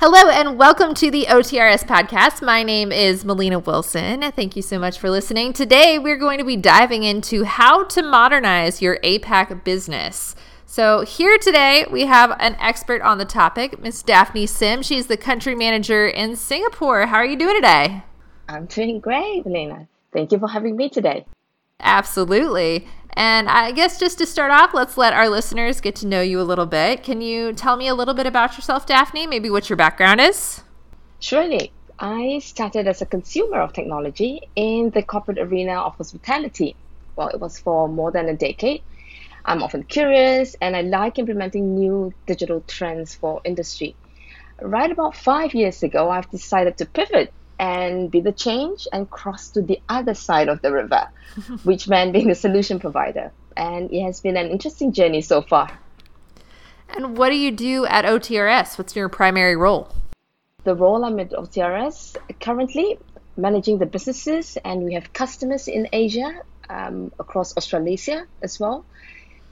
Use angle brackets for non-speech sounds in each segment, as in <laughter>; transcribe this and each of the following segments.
Hello and welcome to the OTRS podcast. My name is Melina Wilson. Thank you so much for listening. Today we're going to be diving into how to modernize your APAC business. So, here today we have an expert on the topic, Miss Daphne Sim. She's the country manager in Singapore. How are you doing today? I'm doing great, Melina. Thank you for having me today. Absolutely. And I guess just to start off, let's let our listeners get to know you a little bit. Can you tell me a little bit about yourself, Daphne? Maybe what your background is? Surely. I started as a consumer of technology in the corporate arena of hospitality. Well, it was for more than a decade. I'm often curious and I like implementing new digital trends for industry. Right about five years ago, I've decided to pivot and be the change and cross to the other side of the river, <laughs> which meant being a solution provider. And it has been an interesting journey so far. And what do you do at OTRS? What's your primary role? The role I'm at OTRS currently managing the businesses, and we have customers in Asia, um, across Australasia as well.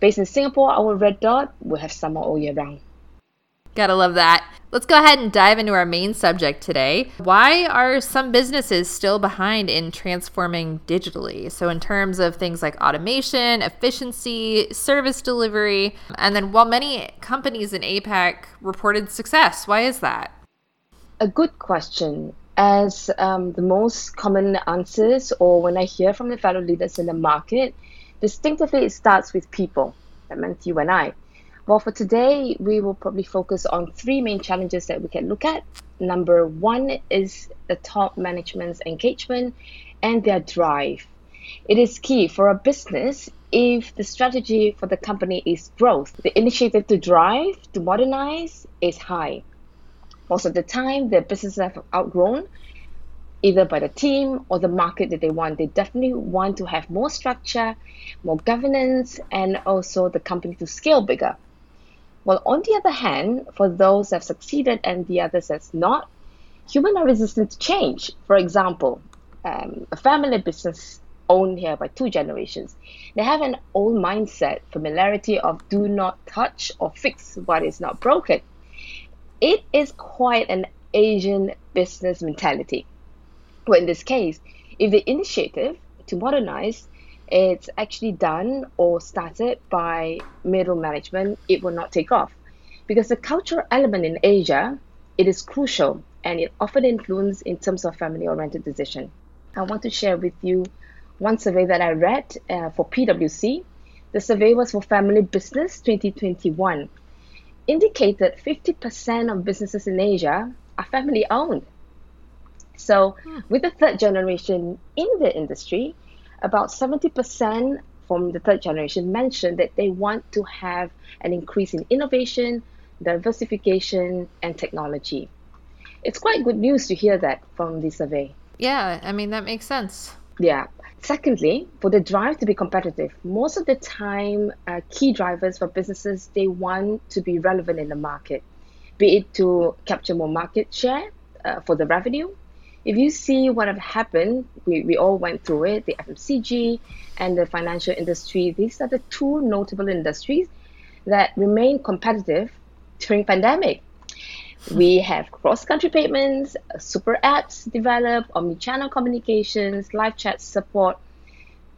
Based in Singapore, our red dot will have summer all year round. Gotta love that. Let's go ahead and dive into our main subject today. Why are some businesses still behind in transforming digitally? So, in terms of things like automation, efficiency, service delivery, and then while many companies in APAC reported success, why is that? A good question. As um, the most common answers, or when I hear from the fellow leaders in the market, distinctively it starts with people. That meant you and I. Well, for today, we will probably focus on three main challenges that we can look at. Number one is the top management's engagement and their drive. It is key for a business if the strategy for the company is growth. The initiative to drive, to modernize is high. Most of the time, the businesses have outgrown either by the team or the market that they want. They definitely want to have more structure, more governance, and also the company to scale bigger. Well, on the other hand, for those that have succeeded and the others that's not, humans are resistant to change. For example, um, a family business owned here by two generations, they have an old mindset, familiarity of do not touch or fix what is not broken. It is quite an Asian business mentality. Well, in this case, if the initiative to modernize it's actually done or started by middle management, it will not take off. Because the cultural element in Asia, it is crucial and it often influences in terms of family-oriented decision. I want to share with you one survey that I read uh, for PwC. The survey was for Family Business 2021. Indicated 50% of businesses in Asia are family owned. So, hmm. with the third generation in the industry, about 70% from the third generation mentioned that they want to have an increase in innovation, diversification, and technology. It's quite good news to hear that from the survey. Yeah, I mean, that makes sense. Yeah. Secondly, for the drive to be competitive, most of the time, uh, key drivers for businesses, they want to be relevant in the market, be it to capture more market share uh, for the revenue if you see what have happened, we, we all went through it, the FMCG and the financial industry, these are the two notable industries that remain competitive during pandemic. We have cross-country payments, super apps developed, omni-channel communications, live chat support.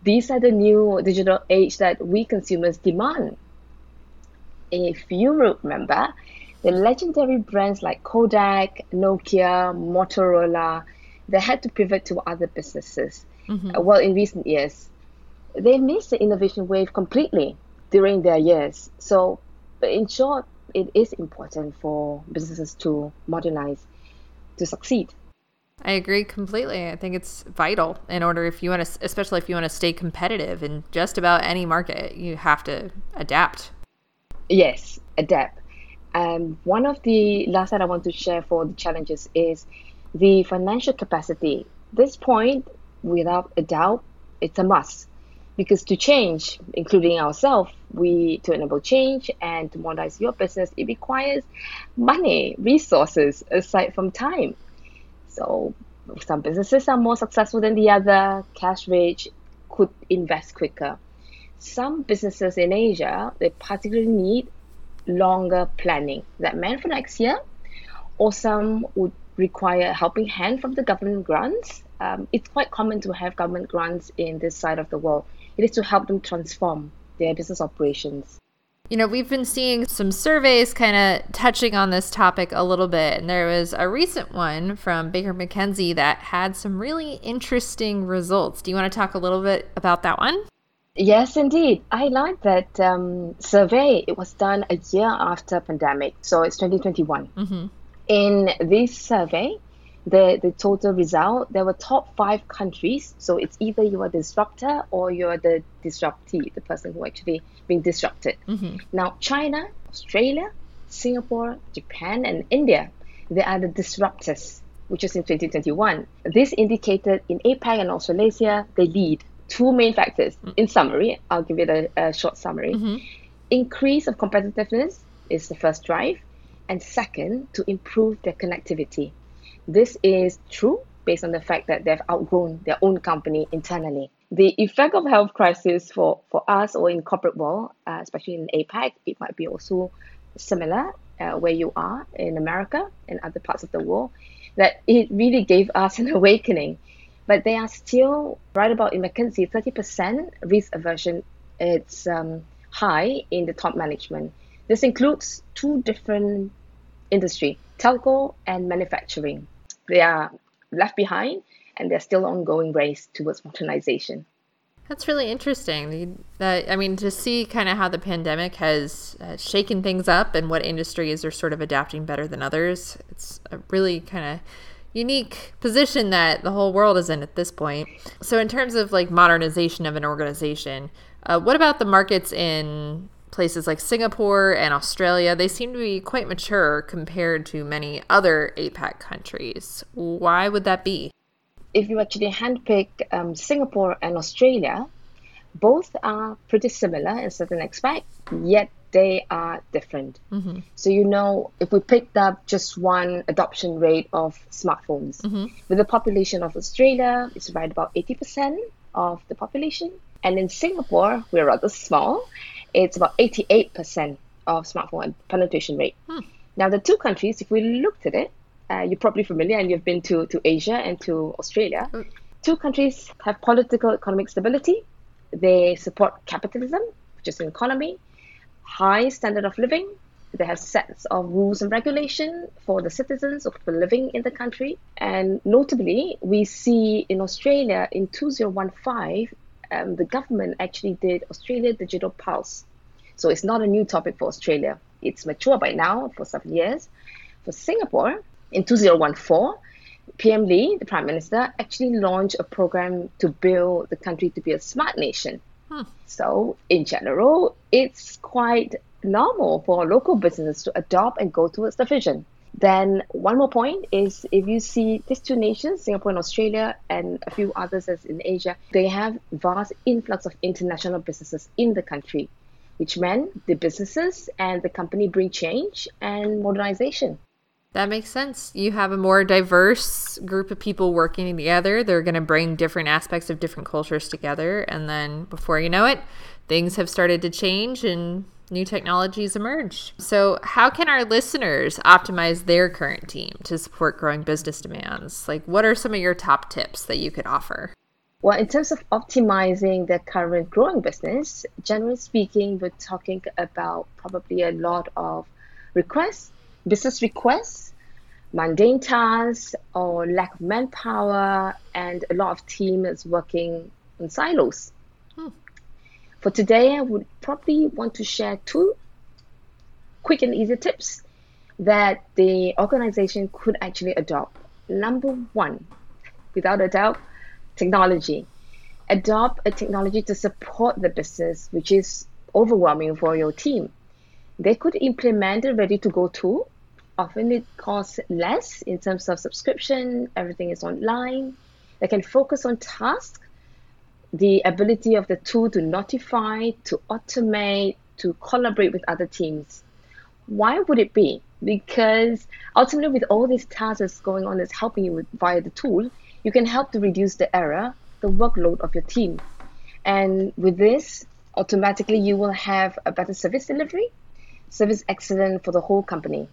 These are the new digital age that we consumers demand. If you remember, the legendary brands like Kodak, Nokia, Motorola, they had to pivot to other businesses. Mm-hmm. Uh, well, in recent years, they missed the innovation wave completely during their years. So, in short, it is important for businesses to modernize to succeed. I agree completely. I think it's vital in order if you want to, especially if you want to stay competitive in just about any market, you have to adapt. Yes, adapt. Um, one of the last that I want to share for the challenges is the financial capacity. This point, without a doubt, it's a must. Because to change, including ourselves, we to enable change and to modernize your business, it requires money, resources aside from time. So some businesses are more successful than the other, cash rich, could invest quicker. Some businesses in Asia, they particularly need longer planning. That meant for next year, or some would require a helping hand from the government grants. Um, it's quite common to have government grants in this side of the world. It is to help them transform their business operations. You know, we've been seeing some surveys kind of touching on this topic a little bit, and there was a recent one from Baker McKenzie that had some really interesting results. Do you want to talk a little bit about that one? Yes, indeed. I like that um, survey. It was done a year after pandemic, so it's 2021. Mm-hmm. In this survey, the, the total result, there were top five countries. So it's either you are the disruptor or you're the disruptee, the person who actually being disrupted. Mm-hmm. Now, China, Australia, Singapore, Japan, and India, they are the disruptors, which is in 2021. This indicated in APAC and Australasia, they lead. Two main factors. Mm. In summary, I'll give it a, a short summary. Mm-hmm. Increase of competitiveness is the first drive, and second, to improve their connectivity. This is true based on the fact that they've outgrown their own company internally. The effect of health crisis for, for us or in corporate world, uh, especially in APAC, it might be also similar uh, where you are in America and other parts of the world, that it really gave us an <laughs> awakening. But they are still right about in McKinsey, 30% risk aversion. It's um, high in the top management. This includes two different industry, telco and manufacturing. They are left behind and they're still ongoing race towards modernization. That's really interesting. I mean, to see kind of how the pandemic has uh, shaken things up and what industries are sort of adapting better than others. It's really kind of unique position that the whole world is in at this point. So, in terms of like modernization of an organization, uh, what about the markets in places like Singapore and Australia, they seem to be quite mature compared to many other APAC countries. Why would that be? If you actually handpick um, Singapore and Australia, both are pretty similar in certain aspects, yet they are different. Mm-hmm. So, you know, if we picked up just one adoption rate of smartphones, mm-hmm. with the population of Australia, it's right about 80% of the population. And in Singapore, we're rather small, it's about 88% of smartphone penetration rate. Hmm. Now, the two countries, if we looked at it, uh, you're probably familiar and you've been to, to Asia and to Australia. Hmm. Two countries have political economic stability. They support capitalism, which is an economy, high standard of living. They have sets of rules and regulation for the citizens of living in the country. And notably, we see in Australia in 2015, um, the government actually did Australia Digital Pulse. So it's not a new topic for Australia. It's mature by now for seven years. For Singapore, in 2014, PM Lee, the Prime Minister, actually launched a program to build the country to be a smart nation. Hmm. So, in general, it's quite normal for local businesses to adopt and go towards the vision. Then one more point is if you see these two nations, Singapore and Australia, and a few others as in Asia, they have vast influx of international businesses in the country, which meant the businesses and the company bring change and modernization. That makes sense. You have a more diverse group of people working together. They're going to bring different aspects of different cultures together. And then before you know it, things have started to change and new technologies emerge. So, how can our listeners optimize their current team to support growing business demands? Like, what are some of your top tips that you could offer? Well, in terms of optimizing the current growing business, generally speaking, we're talking about probably a lot of requests, business requests, mundane tasks, or lack of manpower, and a lot of teams working in silos. Hmm. For today, I would probably want to share two quick and easy tips that the organization could actually adopt. Number one, without a doubt, technology. Adopt a technology to support the business, which is overwhelming for your team. They could implement a ready to go tool. Often it costs less in terms of subscription, everything is online. They can focus on tasks the ability of the tool to notify, to automate, to collaborate with other teams. Why would it be? Because ultimately, with all these tasks going on that's helping you with, via the tool, you can help to reduce the error, the workload of your team. And with this, automatically you will have a better service delivery, service excellence for the whole company.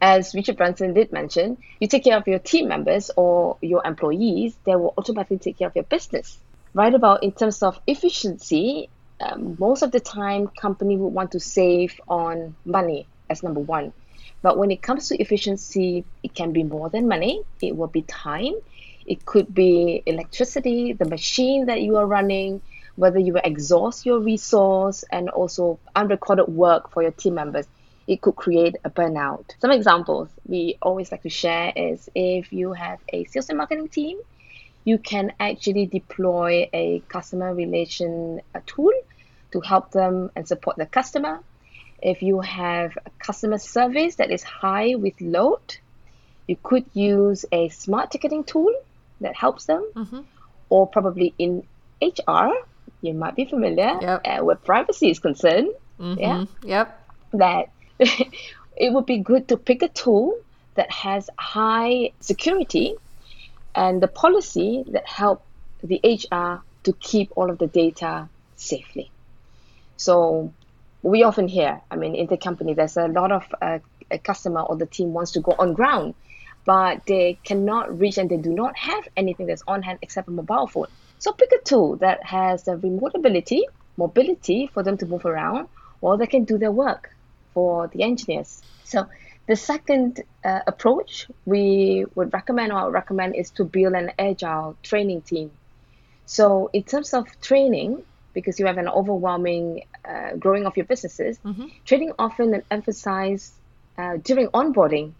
as Richard Branson did mention, you take care of your team members or your employees, they will automatically take care of your business. Right about in terms of efficiency, um, most of the time, company would want to save on money as number one. But when it comes to efficiency, it can be more than money. It will be time. It could be electricity, the machine that you are running, whether you exhaust your resource, and also unrecorded work for your team members. It could create a burnout. Some examples we always like to share is if you have a sales and marketing team, you can actually deploy a customer relation tool to help them and support the customer. If you have a customer service that is high with load, you could use a smart ticketing tool that helps them, mm-hmm. or probably in HR, you might be familiar yep. uh, where privacy is concerned. Mm-hmm. Yeah. Yep. That <laughs> it would be good to pick a tool that has high security and the policy that help the HR to keep all of the data safely. So we often hear, I mean, in the company, there's a lot of uh, a customer or the team wants to go on ground, but they cannot reach and they do not have anything that's on hand except a mobile phone. So pick a tool that has the remote ability, mobility for them to move around, or they can do their work for the engineers. So the second uh, approach we would recommend or recommend is to build an agile training team. So in terms of training, because you have an overwhelming uh, growing of your businesses, mm-hmm. training often emphasized uh, during onboarding,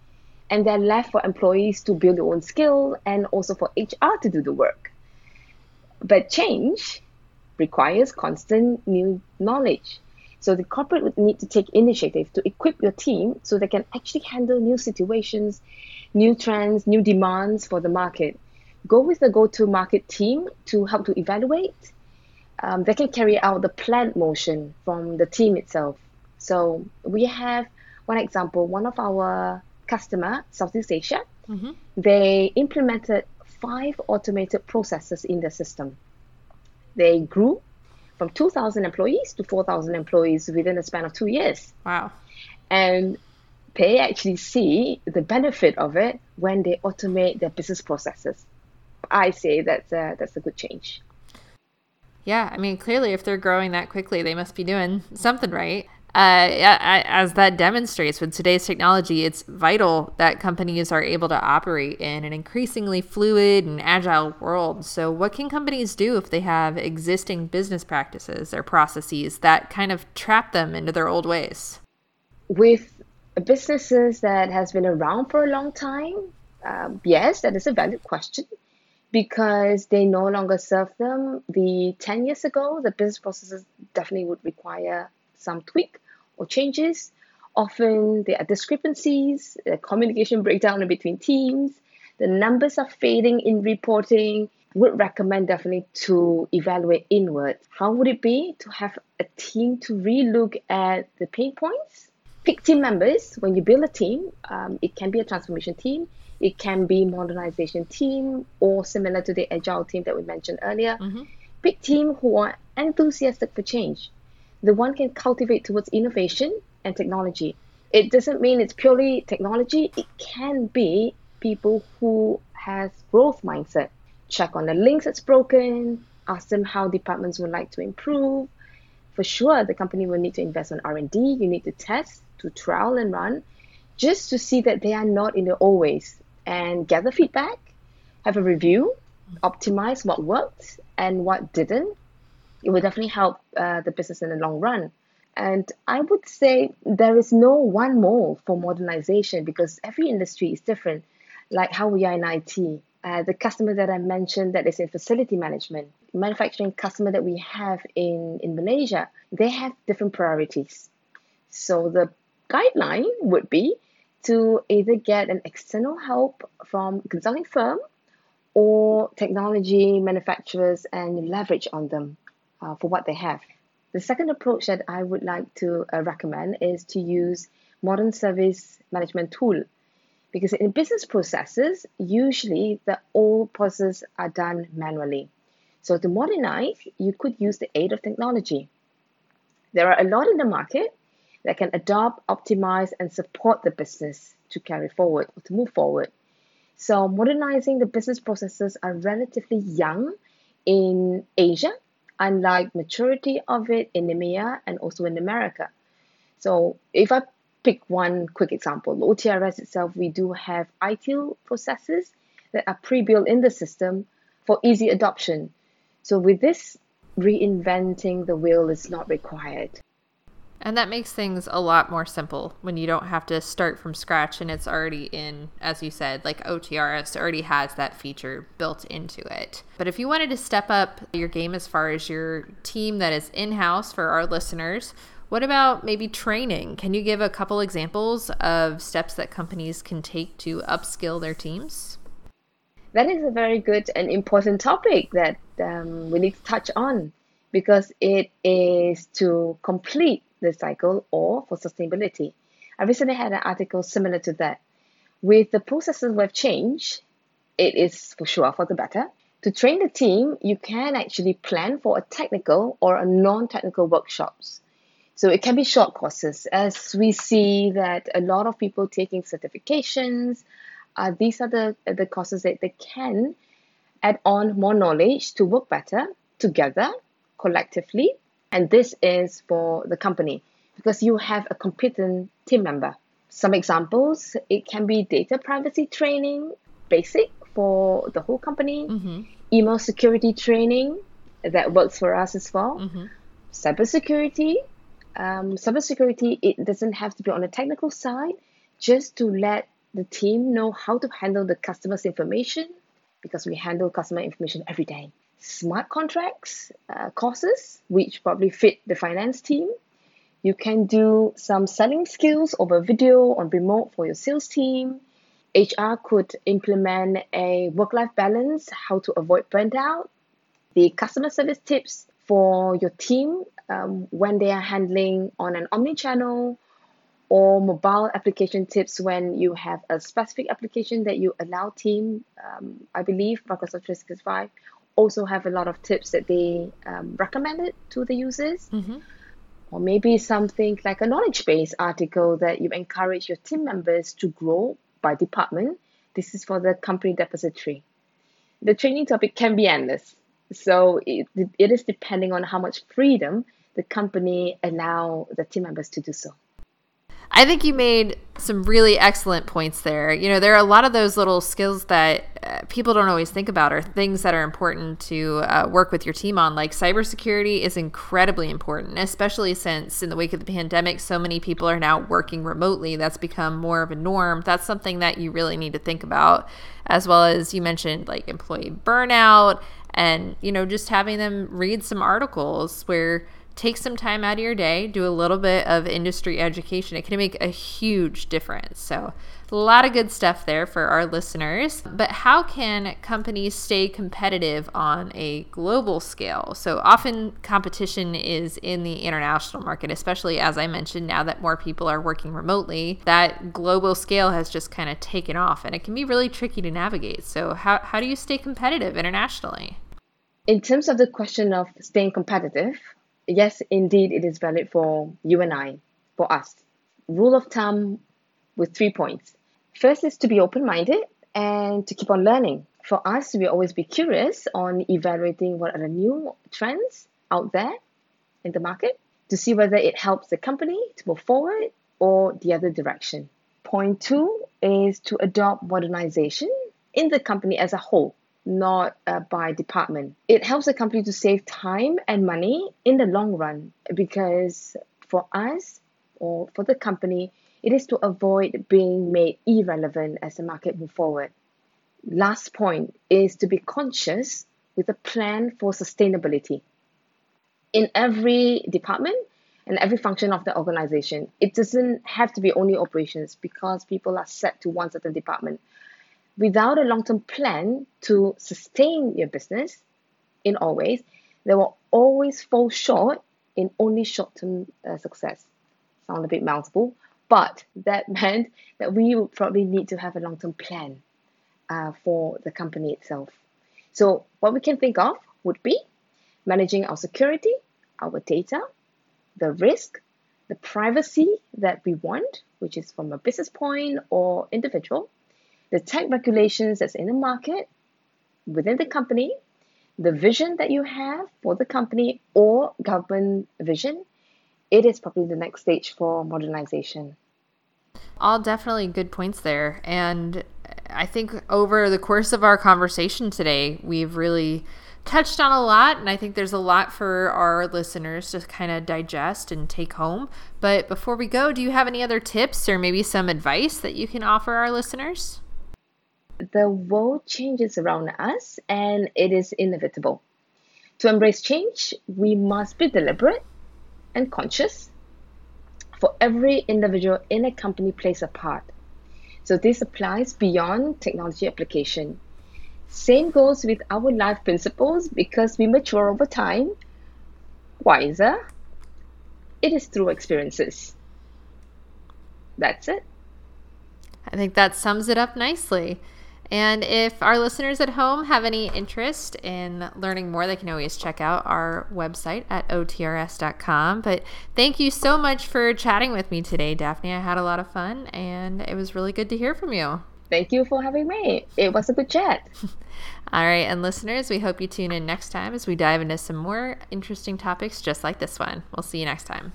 and they're left for employees to build their own skill and also for HR to do the work. But change requires constant new knowledge. So the corporate would need to take initiative to equip your team so they can actually handle new situations, new trends, new demands for the market. Go with the go-to market team to help to evaluate um, they can carry out the plant motion from the team itself. So we have one example, one of our customer, Southeast Asia, mm-hmm. they implemented five automated processes in the system. They grew from 2,000 employees to 4,000 employees within a span of two years. Wow. And they actually see the benefit of it when they automate their business processes. I say that's a, that's a good change. Yeah, I mean, clearly, if they're growing that quickly, they must be doing something right. Uh, as that demonstrates with today's technology, it's vital that companies are able to operate in an increasingly fluid and agile world. So, what can companies do if they have existing business practices or processes that kind of trap them into their old ways? With businesses that has been around for a long time, um, yes, that is a valid question because they no longer serve them. The 10 years ago, the business processes definitely would require some tweak or changes. Often there are discrepancies, a communication breakdown between teams, the numbers are fading in reporting. Would recommend definitely to evaluate inward. How would it be to have a team to relook at the pain points? Pick team members. When you build a team, um, it can be a transformation team it can be modernization team or similar to the agile team that we mentioned earlier. Mm-hmm. Big team who are enthusiastic for change. The one can cultivate towards innovation and technology. It doesn't mean it's purely technology. It can be people who has growth mindset. Check on the links that's broken. Ask them how departments would like to improve. For sure, the company will need to invest on R&D. You need to test, to trial and run, just to see that they are not in the old ways and gather feedback, have a review, optimize what worked and what didn't. It will definitely help uh, the business in the long run. And I would say there is no one mold for modernization because every industry is different, like how we are in IT. Uh, the customer that I mentioned that is in facility management, manufacturing customer that we have in, in Malaysia, they have different priorities. So the guideline would be to either get an external help from consulting firm or technology manufacturers and leverage on them uh, for what they have. The second approach that I would like to uh, recommend is to use modern service management tool because in business processes, usually the old processes are done manually. So to modernize, you could use the aid of technology. There are a lot in the market that can adopt, optimize, and support the business. to carry forward, or to move forward. So, modernizing the business processes are relatively young in Asia, unlike maturity of it in EMEA and also in America. So, if I pick one quick example, OTRS itself, we do have ITIL processes that are pre-built in the system for easy adoption. So with this, reinventing the wheel is not required. And that makes things a lot more simple when you don't have to start from scratch and it's already in, as you said, like OTRS already has that feature built into it. But if you wanted to step up your game as far as your team that is in house for our listeners, what about maybe training? Can you give a couple examples of steps that companies can take to upskill their teams? That is a very good and important topic that um, we need to touch on because it is to complete the cycle or for sustainability. I recently had an article similar to that. With the processes we've changed, it is for sure for the better. To train the team, you can actually plan for a technical or a non technical workshops. So it can be short courses, as we see that a lot of people taking certifications. Uh, these are the, the courses that they can add on more knowledge to work better together, collectively. And this is for the company because you have a competent team member. Some examples it can be data privacy training, basic for the whole company, mm-hmm. email security training that works for us as well, mm-hmm. cybersecurity um, cybersecurity, it doesn't have to be on the technical side, just to let the team know how to handle the customer's information because we handle customer information every day. Smart contracts uh, courses, which probably fit the finance team. You can do some selling skills over video on remote for your sales team. HR could implement a work life balance, how to avoid burnout. The customer service tips for your team um, when they are handling on an omni-channel or mobile application tips when you have a specific application that you allow team um, i believe microsoft 365 also have a lot of tips that they um, recommended to the users mm-hmm. or maybe something like a knowledge base article that you encourage your team members to grow by department this is for the company depository the training topic can be endless so it, it is depending on how much freedom the company allow the team members to do so. I think you made some really excellent points there. You know, there are a lot of those little skills that uh, people don't always think about or things that are important to uh, work with your team on. Like cybersecurity is incredibly important, especially since in the wake of the pandemic, so many people are now working remotely. That's become more of a norm. That's something that you really need to think about, as well as you mentioned, like employee burnout and, you know, just having them read some articles where take some time out of your day, do a little bit of industry education. It can make a huge difference. So, a lot of good stuff there for our listeners. But how can companies stay competitive on a global scale? So, often competition is in the international market, especially as I mentioned, now that more people are working remotely, that global scale has just kind of taken off and it can be really tricky to navigate. So, how, how do you stay competitive internationally? In terms of the question of staying competitive, yes, indeed, it is valid for you and I, for us. Rule of thumb with three points. First is to be open minded and to keep on learning. For us, we always be curious on evaluating what are the new trends out there in the market to see whether it helps the company to move forward or the other direction. Point two is to adopt modernization in the company as a whole not uh, by department. It helps the company to save time and money in the long run because for us or for the company, it is to avoid being made irrelevant as the market move forward. Last point is to be conscious with a plan for sustainability. In every department and every function of the organization, it doesn't have to be only operations because people are set to one certain department without a long term plan to sustain your business in all ways, they will always fall short in only short term uh, success. Sound a bit mouthful, but that <laughs> meant that we would probably need to have a long term plan uh, for the company itself. So, what we can think of would be managing our security, our data, the risk, the privacy that we want, which is from a business point or individual, the tech regulations that's in the market within the company, the vision that you have for the company or government vision, it is probably the next stage for modernization. All definitely good points there. And I think over the course of our conversation today, we've really touched on a lot. And I think there's a lot for our listeners to kind of digest and take home. But before we go, do you have any other tips or maybe some advice that you can offer our listeners? The world changes around us and it is inevitable. To embrace change, we must be deliberate and conscious. For every individual in a company plays a part. So this applies beyond technology application. Same goes with our life principles because we mature over time, wiser. It is through experiences. That's it. I think that sums it up nicely. And if our listeners at home have any interest in learning more, they can always check out our website at otrs.com. But thank you so much for chatting with me today, Daphne. I had a lot of fun and it was really good to hear from you. Thank you for having me. It was a good chat. <laughs> All right, and listeners, we hope you tune in next time as we dive into some more interesting topics just like this one. We'll see you next time.